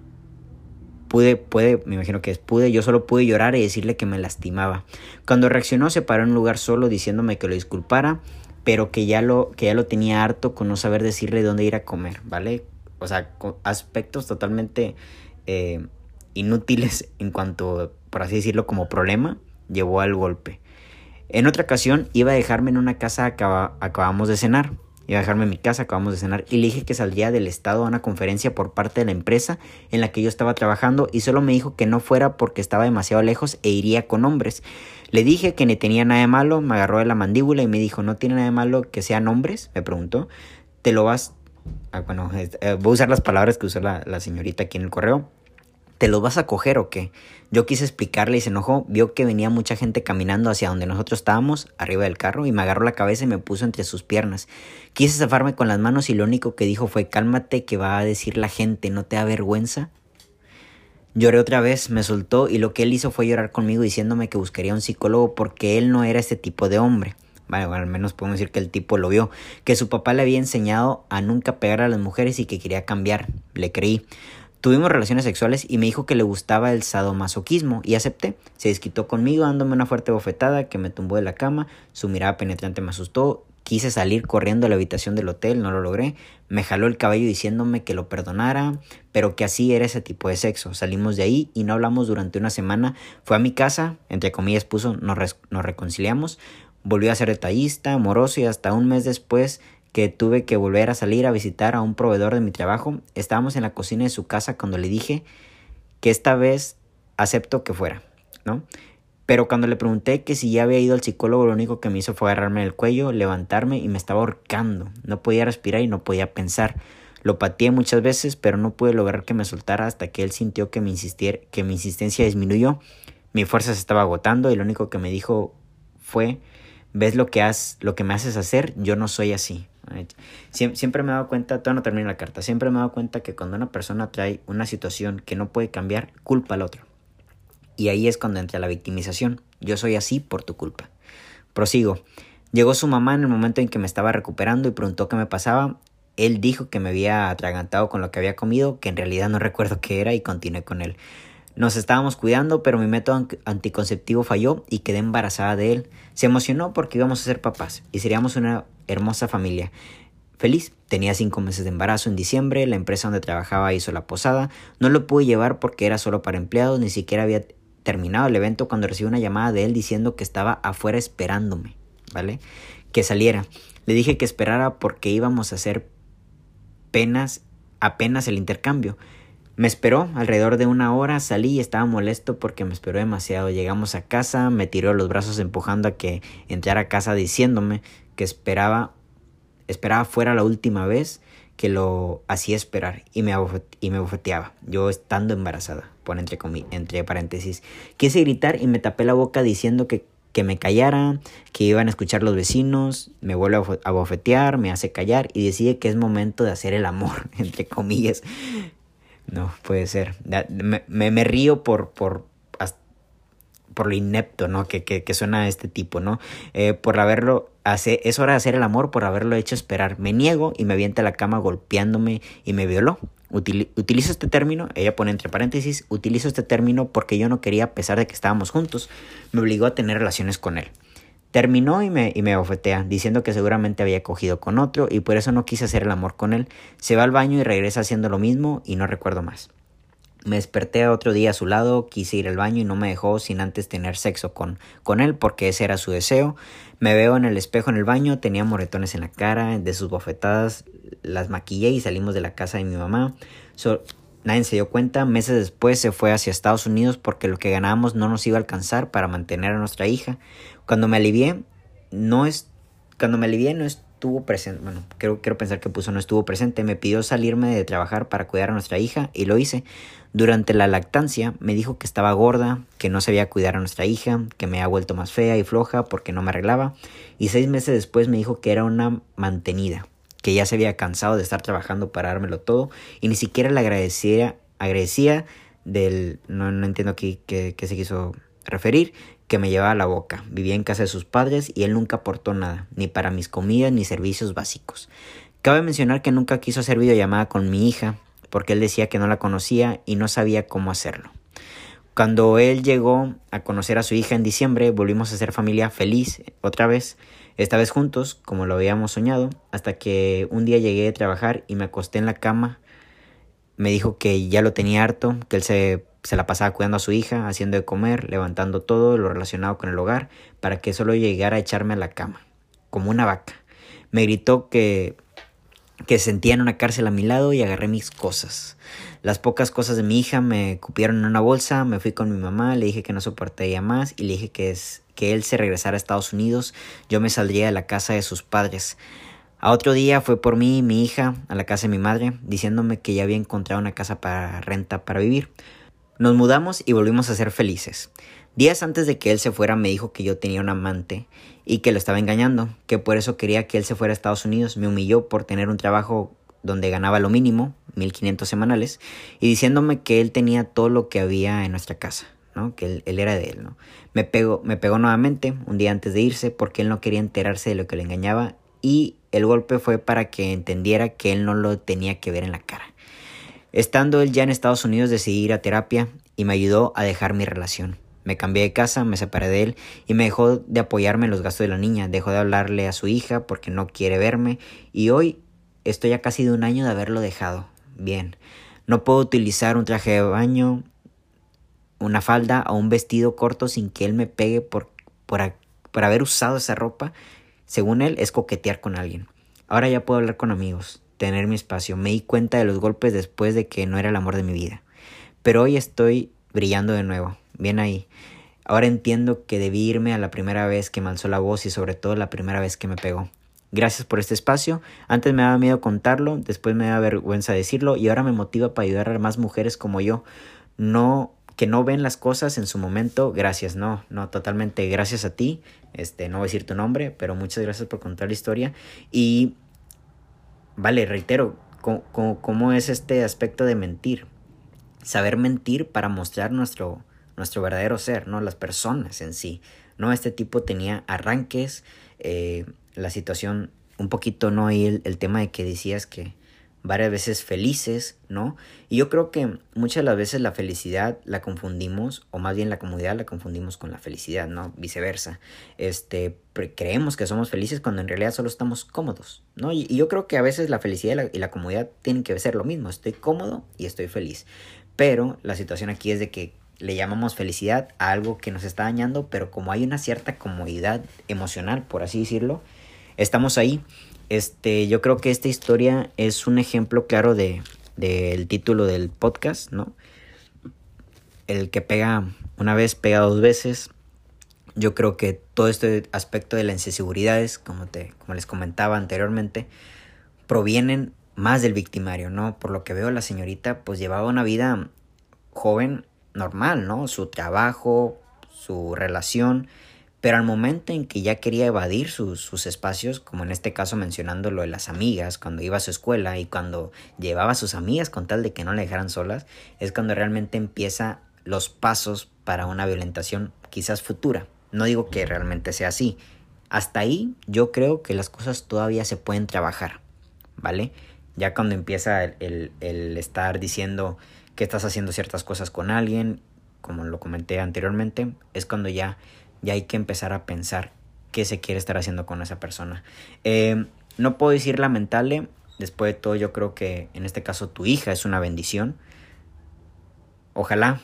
pude, puede, me imagino que pude, yo solo pude llorar y decirle que me lastimaba. Cuando reaccionó se paró en un lugar solo diciéndome que lo disculpara, pero que ya lo, que ya lo tenía harto con no saber decirle dónde ir a comer, ¿vale? O sea, aspectos totalmente eh, inútiles en cuanto, por así decirlo, como problema, llevó al golpe. En otra ocasión iba a dejarme en una casa acabamos de cenar. Iba a dejarme en mi casa, acabamos de cenar, y le dije que saldría del estado a una conferencia por parte de la empresa en la que yo estaba trabajando y solo me dijo que no fuera porque estaba demasiado lejos e iría con hombres. Le dije que no tenía nada de malo, me agarró de la mandíbula y me dijo, ¿no tiene nada de malo que sean hombres? Me preguntó. ¿Te lo vas? Ah, bueno, eh, voy a usar las palabras que usó la, la señorita aquí en el correo. ¿Te lo vas a coger o qué? Yo quise explicarle y se enojó, vio que venía mucha gente caminando hacia donde nosotros estábamos, arriba del carro, y me agarró la cabeza y me puso entre sus piernas. Quise zafarme con las manos y lo único que dijo fue, cálmate que va a decir la gente, ¿no te da vergüenza? Lloré otra vez, me soltó y lo que él hizo fue llorar conmigo diciéndome que buscaría un psicólogo porque él no era ese tipo de hombre. Bueno, al menos podemos decir que el tipo lo vio, que su papá le había enseñado a nunca pegar a las mujeres y que quería cambiar. Le creí. Tuvimos relaciones sexuales y me dijo que le gustaba el sadomasoquismo y acepté. Se desquitó conmigo dándome una fuerte bofetada que me tumbó de la cama, su mirada penetrante me asustó, quise salir corriendo a la habitación del hotel, no lo logré, me jaló el cabello diciéndome que lo perdonara, pero que así era ese tipo de sexo. Salimos de ahí y no hablamos durante una semana. Fue a mi casa, entre comillas puso, nos, nos reconciliamos, volvió a ser detallista, amoroso y hasta un mes después que tuve que volver a salir a visitar a un proveedor de mi trabajo, estábamos en la cocina de su casa cuando le dije que esta vez acepto que fuera, ¿no? Pero cuando le pregunté que si ya había ido al psicólogo, lo único que me hizo fue agarrarme el cuello, levantarme y me estaba ahorcando. No podía respirar y no podía pensar. Lo pateé muchas veces, pero no pude lograr que me soltara hasta que él sintió que mi, que mi insistencia disminuyó. Mi fuerza se estaba agotando y lo único que me dijo fue, ves lo que, has, lo que me haces hacer, yo no soy así. Siempre me he dado cuenta, todavía no termino la carta, siempre me he dado cuenta que cuando una persona trae una situación que no puede cambiar, culpa al otro. Y ahí es cuando entra la victimización. Yo soy así por tu culpa. Prosigo. Llegó su mamá en el momento en que me estaba recuperando y preguntó qué me pasaba. Él dijo que me había atragantado con lo que había comido, que en realidad no recuerdo qué era y continué con él. Nos estábamos cuidando, pero mi método anticonceptivo falló y quedé embarazada de él. Se emocionó porque íbamos a ser papás y seríamos una hermosa familia. Feliz, tenía cinco meses de embarazo en diciembre, la empresa donde trabajaba hizo la posada, no lo pude llevar porque era solo para empleados, ni siquiera había terminado el evento cuando recibí una llamada de él diciendo que estaba afuera esperándome, ¿vale? Que saliera. Le dije que esperara porque íbamos a hacer penas, apenas el intercambio. Me esperó alrededor de una hora, salí y estaba molesto porque me esperó demasiado. Llegamos a casa, me tiró los brazos empujando a que entrara a casa diciéndome que esperaba, esperaba fuera la última vez que lo hacía esperar y me, y me bofeteaba, yo estando embarazada, pone entre, entre paréntesis. Quise gritar y me tapé la boca diciendo que, que me callara, que iban a escuchar los vecinos, me vuelve a bofetear, me hace callar y decide que es momento de hacer el amor, [LAUGHS] entre comillas. No, puede ser. Me, me, río por, por, por lo inepto, ¿no? Que, que, que suena este tipo, ¿no? Eh, por haberlo, hace, es hora de hacer el amor por haberlo hecho esperar. Me niego y me avienta a la cama golpeándome y me violó. utilizo este término, ella pone entre paréntesis, utilizo este término porque yo no quería, a pesar de que estábamos juntos, me obligó a tener relaciones con él. Terminó y me, y me bofetea, diciendo que seguramente había cogido con otro y por eso no quise hacer el amor con él. Se va al baño y regresa haciendo lo mismo y no recuerdo más. Me desperté otro día a su lado, quise ir al baño y no me dejó sin antes tener sexo con, con él porque ese era su deseo. Me veo en el espejo en el baño, tenía moretones en la cara, de sus bofetadas las maquillé y salimos de la casa de mi mamá. nadie se dio cuenta, meses después se fue hacia Estados Unidos porque lo que ganábamos no nos iba a alcanzar para mantener a nuestra hija. Cuando me alivié, no es, cuando me alivié no es, estuvo presente, bueno, quiero, quiero pensar que puso no estuvo presente, me pidió salirme de trabajar para cuidar a nuestra hija y lo hice. Durante la lactancia me dijo que estaba gorda, que no sabía cuidar a nuestra hija, que me había vuelto más fea y floja porque no me arreglaba, y seis meses después me dijo que era una mantenida, que ya se había cansado de estar trabajando para dármelo todo y ni siquiera le agradecía, agradecía del, no, no entiendo aquí qué, qué se quiso referir, que me llevaba a la boca. Vivía en casa de sus padres y él nunca aportó nada, ni para mis comidas ni servicios básicos. Cabe mencionar que nunca quiso hacer videollamada con mi hija, porque él decía que no la conocía y no sabía cómo hacerlo. Cuando él llegó a conocer a su hija en diciembre, volvimos a ser familia feliz otra vez, esta vez juntos, como lo habíamos soñado, hasta que un día llegué a trabajar y me acosté en la cama. Me dijo que ya lo tenía harto, que él se se la pasaba cuidando a su hija, haciendo de comer, levantando todo lo relacionado con el hogar, para que solo llegara a echarme a la cama, como una vaca. Me gritó que, que sentía en una cárcel a mi lado y agarré mis cosas. Las pocas cosas de mi hija me cupieron en una bolsa, me fui con mi mamá, le dije que no soportaría más y le dije que, es, que él se regresara a Estados Unidos, yo me saldría de la casa de sus padres. A otro día fue por mí y mi hija a la casa de mi madre, diciéndome que ya había encontrado una casa para renta para vivir. Nos mudamos y volvimos a ser felices. Días antes de que él se fuera me dijo que yo tenía un amante y que lo estaba engañando, que por eso quería que él se fuera a Estados Unidos. Me humilló por tener un trabajo donde ganaba lo mínimo, 1500 semanales, y diciéndome que él tenía todo lo que había en nuestra casa, ¿no? Que él, era de él, ¿no? Me pegó, me pegó nuevamente un día antes de irse porque él no quería enterarse de lo que le engañaba y el golpe fue para que entendiera que él no lo tenía que ver en la cara. Estando él ya en Estados Unidos decidí ir a terapia y me ayudó a dejar mi relación. Me cambié de casa, me separé de él y me dejó de apoyarme en los gastos de la niña, dejó de hablarle a su hija porque no quiere verme y hoy estoy a casi de un año de haberlo dejado. Bien, no puedo utilizar un traje de baño, una falda o un vestido corto sin que él me pegue por, por, por haber usado esa ropa. Según él, es coquetear con alguien. Ahora ya puedo hablar con amigos, tener mi espacio. Me di cuenta de los golpes después de que no era el amor de mi vida. Pero hoy estoy brillando de nuevo. Bien ahí. Ahora entiendo que debí irme a la primera vez que me alzó la voz y sobre todo la primera vez que me pegó. Gracias por este espacio. Antes me daba miedo contarlo, después me da vergüenza decirlo y ahora me motiva para ayudar a más mujeres como yo. No que no ven las cosas en su momento, gracias, no, no, totalmente gracias a ti, este, no voy a decir tu nombre, pero muchas gracias por contar la historia y, vale, reitero, ¿cómo, cómo es este aspecto de mentir? Saber mentir para mostrar nuestro, nuestro verdadero ser, ¿no? Las personas en sí, ¿no? Este tipo tenía arranques, eh, la situación, un poquito, ¿no? Y el, el tema de que decías que, varias veces felices, ¿no? Y yo creo que muchas de las veces la felicidad la confundimos, o más bien la comodidad la confundimos con la felicidad, ¿no? Viceversa. Este, creemos que somos felices cuando en realidad solo estamos cómodos, ¿no? Y, yo creo que a veces la felicidad y la, y la comodidad tienen que ser lo mismo, estoy cómodo y estoy feliz. Pero la situación aquí es de que le llamamos felicidad a algo que nos está dañando, pero como hay una cierta comodidad emocional, por así decirlo, estamos ahí este, yo creo que esta historia es un ejemplo claro de del título del podcast, ¿no? El que pega una vez, pega dos veces. Yo creo que todo este aspecto de las inseguridades, como, te, como les comentaba anteriormente, provienen más del victimario, ¿no? Por lo que veo, la señorita pues llevaba una vida joven normal, ¿no? Su trabajo, su relación, pero al momento en que ya quería evadir sus, espacios, como en este caso mencionando lo de las amigas, cuando iba a su escuela y cuando llevaba a sus amigas con tal de que no le dejaran solas, es cuando realmente empieza los pasos para una violentación quizás futura. No digo que realmente sea así. Hasta ahí yo creo que las cosas todavía se pueden trabajar, ¿vale? Ya cuando empieza el, el estar diciendo que estás haciendo ciertas cosas con alguien, como lo comenté anteriormente, es cuando ya y hay que empezar a pensar qué se quiere estar haciendo con esa persona. Eh, no puedo decir lamentable, después de todo yo creo que en este caso tu hija es una bendición. Ojalá,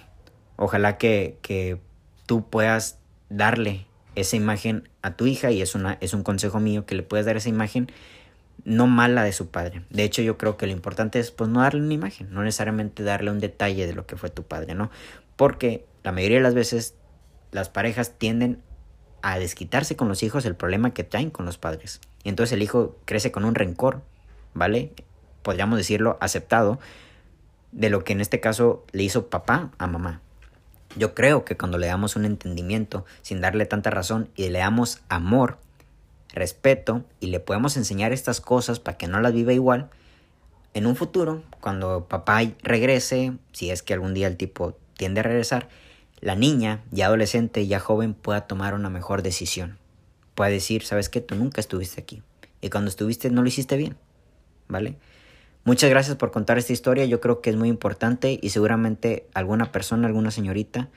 ojalá que, que tú puedas darle esa imagen a tu hija y es, una, es un consejo mío que le puedas dar esa imagen no mala de su padre. De hecho, yo creo que lo importante es pues no darle una imagen, no necesariamente darle un detalle de lo que fue tu padre, ¿no? Porque la mayoría de las veces las parejas tienden a desquitarse con los hijos el problema que traen con los padres. Y entonces el hijo crece con un rencor, ¿vale? Podríamos decirlo aceptado de lo que en este caso le hizo papá a mamá. Yo creo que cuando le damos un entendimiento sin darle tanta razón y le damos amor, respeto y le podemos enseñar estas cosas para que no las viva igual, en un futuro, cuando papá regrese, si es que algún día el tipo tiende a regresar, la niña, ya adolescente, ya joven, pueda tomar una mejor decisión. Pueda decir, sabes que tú nunca estuviste aquí. Y cuando estuviste no lo hiciste bien. ¿Vale? Muchas gracias por contar esta historia. Yo creo que es muy importante y seguramente alguna persona, alguna señorita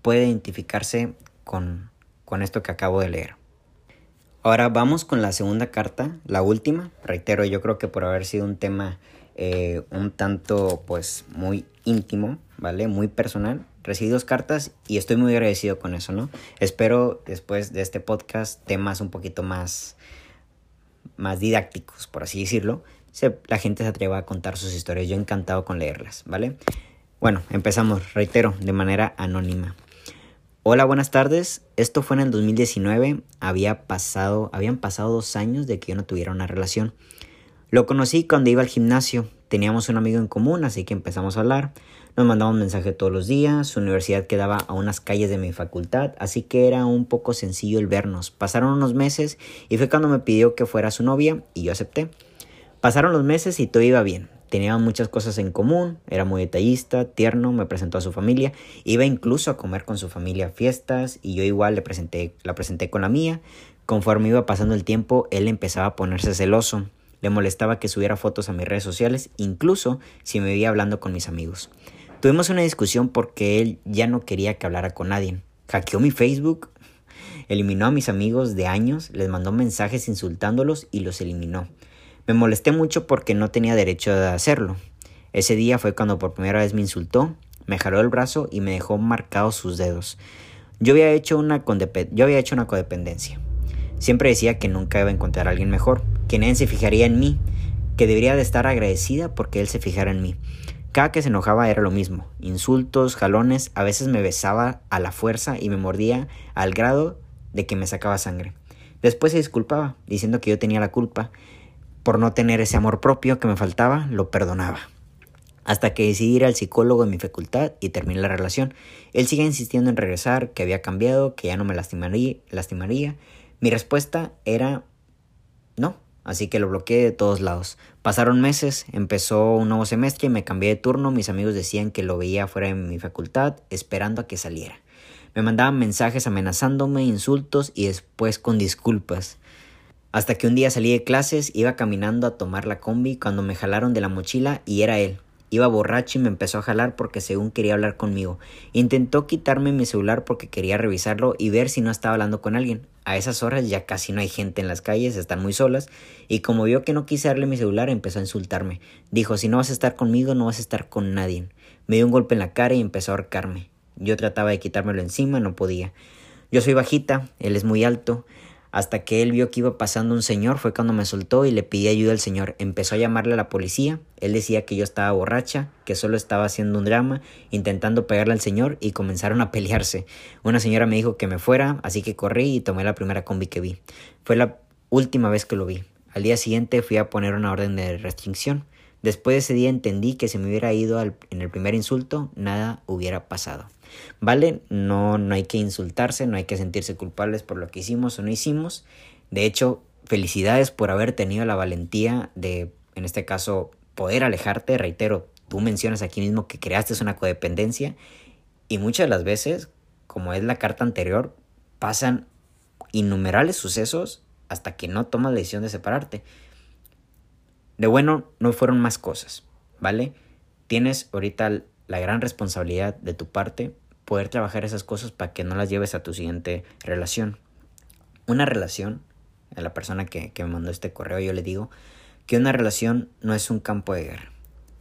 puede identificarse con, con esto que acabo de leer. Ahora vamos con la segunda carta, la última. Reitero, yo creo que por haber sido un tema eh, un tanto pues muy íntimo, ¿vale? Muy personal, recibí dos cartas y estoy muy agradecido con eso, ¿no? Espero después de este podcast temas un poquito más, más didácticos, por así decirlo, la gente se atreva a contar sus historias. Yo encantado con leerlas, ¿vale? Bueno, empezamos, reitero, de manera anónima. Hola, buenas tardes. Esto fue en el 2019. Había pasado, habían pasado dos años de que yo no tuviera una relación. Lo conocí cuando iba al gimnasio. Teníamos un amigo en común, así que empezamos a hablar. Nos mandaba un mensaje todos los días, su universidad quedaba a unas calles de mi facultad, así que era un poco sencillo el vernos. Pasaron unos meses y fue cuando me pidió que fuera su novia y yo acepté. Pasaron los meses y todo iba bien. Teníamos muchas cosas en común, era muy detallista, tierno, me presentó a su familia, iba incluso a comer con su familia a fiestas y yo igual le presenté, la presenté con la mía. Conforme iba pasando el tiempo, él empezaba a ponerse celoso. Le molestaba que subiera fotos a mis redes sociales, incluso si me veía hablando con mis amigos. Tuvimos una discusión porque él ya no quería que hablara con nadie. Hackeó mi Facebook, eliminó a mis amigos de años, les mandó mensajes insultándolos y los eliminó. Me molesté mucho porque no tenía derecho de hacerlo. Ese día fue cuando por primera vez me insultó, me jaló el brazo y me dejó marcados sus dedos. Yo había hecho una, yo había hecho una codependencia. Siempre decía que nunca iba a encontrar a alguien mejor, que nadie se fijaría en mí, que debería de estar agradecida porque él se fijara en mí. Cada que se enojaba era lo mismo, insultos, jalones, a veces me besaba a la fuerza y me mordía al grado de que me sacaba sangre. Después se disculpaba, diciendo que yo tenía la culpa por no tener ese amor propio que me faltaba, lo perdonaba. Hasta que decidí ir al psicólogo en mi facultad y terminé la relación. Él sigue insistiendo en regresar, que había cambiado, que ya no me lastimaría. lastimaría. Mi respuesta era no, así que lo bloqueé de todos lados. Pasaron meses, empezó un nuevo semestre y me cambié de turno. Mis amigos decían que lo veía fuera de mi facultad, esperando a que saliera. Me mandaban mensajes amenazándome, insultos y después con disculpas. Hasta que un día salí de clases, iba caminando a tomar la combi cuando me jalaron de la mochila y era él. Iba borracho y me empezó a jalar porque según quería hablar conmigo. Intentó quitarme mi celular porque quería revisarlo y ver si no estaba hablando con alguien. A esas horas ya casi no hay gente en las calles, están muy solas, y como vio que no quise darle mi celular, empezó a insultarme. Dijo, si no vas a estar conmigo, no vas a estar con nadie. Me dio un golpe en la cara y empezó a ahorcarme. Yo trataba de quitármelo encima, no podía. Yo soy bajita, él es muy alto. Hasta que él vio que iba pasando un señor fue cuando me soltó y le pedí ayuda al señor. Empezó a llamarle a la policía. Él decía que yo estaba borracha, que solo estaba haciendo un drama, intentando pegarle al señor y comenzaron a pelearse. Una señora me dijo que me fuera, así que corrí y tomé la primera combi que vi. Fue la última vez que lo vi. Al día siguiente fui a poner una orden de restricción. Después de ese día entendí que si me hubiera ido en el primer insulto, nada hubiera pasado. ¿Vale? No, no hay que insultarse, no hay que sentirse culpables por lo que hicimos o no hicimos. De hecho, felicidades por haber tenido la valentía de, en este caso, poder alejarte. Reitero, tú mencionas aquí mismo que creaste una codependencia y muchas de las veces, como es la carta anterior, pasan innumerables sucesos hasta que no tomas la decisión de separarte. De bueno, no fueron más cosas, ¿vale? Tienes ahorita la gran responsabilidad de tu parte poder trabajar esas cosas para que no las lleves a tu siguiente relación. Una relación, a la persona que, que me mandó este correo, yo le digo que una relación no es un campo de guerra,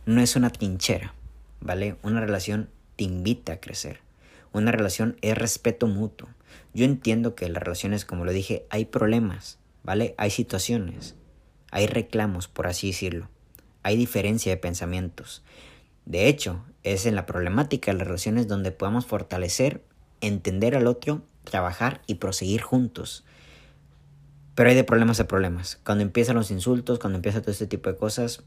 no es una trinchera, ¿vale? Una relación te invita a crecer. Una relación es respeto mutuo. Yo entiendo que en las relaciones, como lo dije, hay problemas, ¿vale? Hay situaciones, hay reclamos, por así decirlo. Hay diferencia de pensamientos. De hecho, es en la problemática de las relaciones donde podamos fortalecer, entender al otro, trabajar y proseguir juntos. Pero hay de problemas a problemas. Cuando empiezan los insultos, cuando empieza todo este tipo de cosas,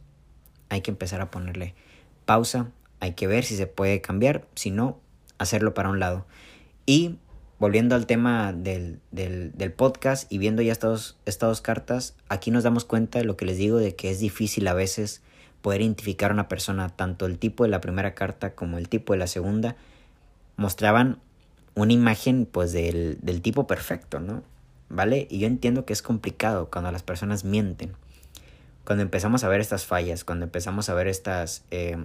hay que empezar a ponerle pausa, hay que ver si se puede cambiar, si no, hacerlo para un lado. Y volviendo al tema del, del, podcast y viendo ya estas dos cartas, aquí nos damos cuenta de lo que les digo, de que es difícil a veces poder identificar a una persona, tanto el tipo de la primera carta como el tipo de la segunda, mostraban una imagen pues del, del tipo perfecto, ¿no? ¿Vale? Y yo entiendo que es complicado cuando las personas mienten. Cuando empezamos a ver estas fallas, cuando empezamos a ver estas, eh,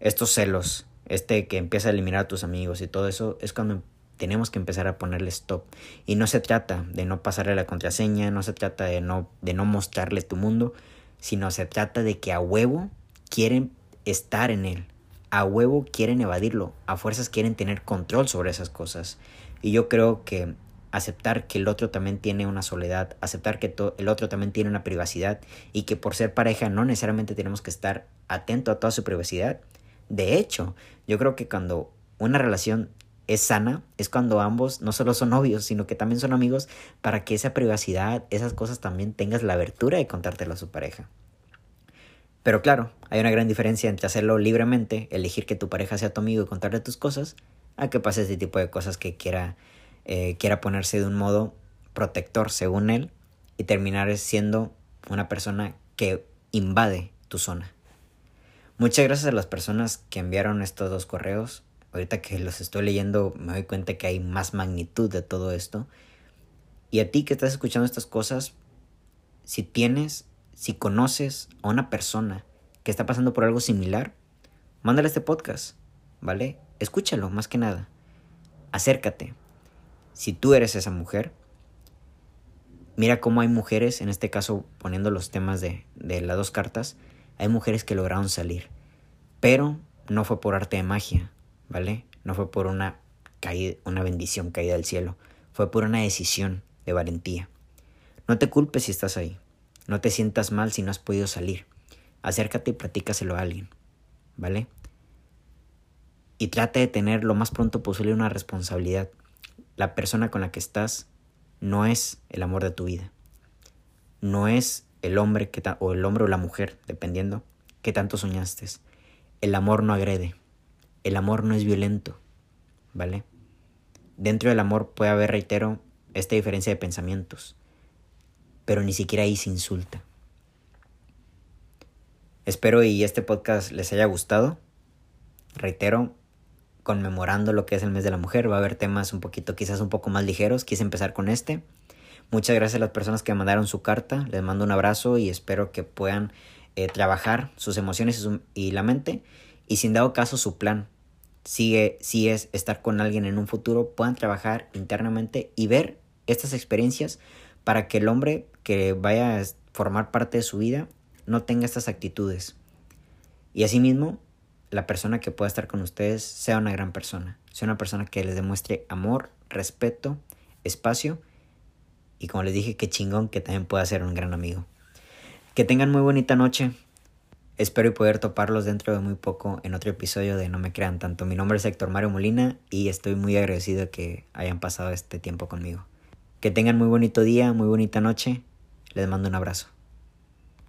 estos celos, este que empieza a eliminar a tus amigos y todo eso, es cuando tenemos que empezar a ponerle stop. Y no se trata de no pasarle la contraseña, no se trata de no, de no mostrarle tu mundo, sino se trata de que a huevo quieren estar en él, a huevo quieren evadirlo, a fuerzas quieren tener control sobre esas cosas. Y yo creo que aceptar que el otro también tiene una soledad, aceptar que el otro también tiene una privacidad y que por ser pareja no necesariamente tenemos que estar atento a toda su privacidad. De hecho, yo creo que cuando una relación es sana es cuando ambos no solo son novios, sino que también son amigos para que esa privacidad, esas cosas también tengas la abertura de contártelo a su pareja. Pero claro, hay una gran diferencia entre hacerlo libremente, elegir que tu pareja sea tu amigo y contarle tus cosas, a que pase este tipo de cosas que quiera, eh, quiera ponerse de un modo protector según él y terminar siendo una persona que invade tu zona. Muchas gracias a las personas que enviaron estos dos correos. Ahorita que los estoy leyendo me doy cuenta que hay más magnitud de todo esto. Y a ti que estás escuchando estas cosas, si tienes, si conoces a una persona que está pasando por algo similar, mándale este podcast, ¿vale? Escúchalo, más que nada. Acércate. Si tú eres esa mujer, mira cómo hay mujeres, en este caso poniendo los temas de, de las dos cartas, hay mujeres que lograron salir. Pero no fue por arte de magia, ¿vale? No fue por una, caída, una bendición caída del cielo. Fue por una decisión de valentía. No te culpes si estás ahí. No te sientas mal si no has podido salir. Acércate y platícaselo a alguien, ¿vale? Y trata de tener lo más pronto posible una responsabilidad. La persona con la que estás no es el amor de tu vida. No es el hombre que o el hombre o la mujer, dependiendo que tanto soñaste. El amor no agrede. El amor no es violento, ¿vale? Dentro del amor puede haber, reitero, esta diferencia de pensamientos, pero ni siquiera ahí se insulta. Espero y este podcast les haya gustado. Reitero, conmemorando lo que es el mes de la mujer, va a haber temas un poquito, quizás un poco más ligeros. Quise empezar con este. Muchas gracias a las personas que mandaron su carta. Les mando un abrazo y espero que puedan eh, trabajar sus emociones y, la mente. Y sin dado caso su plan sigue, si es estar con alguien en un futuro, puedan trabajar internamente y ver estas experiencias para que el hombre que vaya a formar parte de su vida no tenga estas actitudes. Y asimismo, la persona que pueda estar con ustedes sea una gran persona, sea una persona que les demuestre amor, respeto, espacio y como les dije, qué chingón que también pueda ser un gran amigo. Que tengan muy bonita noche. Espero poder toparlos dentro de muy poco en otro episodio de No me crean tanto. Mi nombre es Héctor Mario Molina y estoy muy agradecido de que hayan pasado este tiempo conmigo. Que tengan muy bonito día, muy bonita noche. Les mando un abrazo.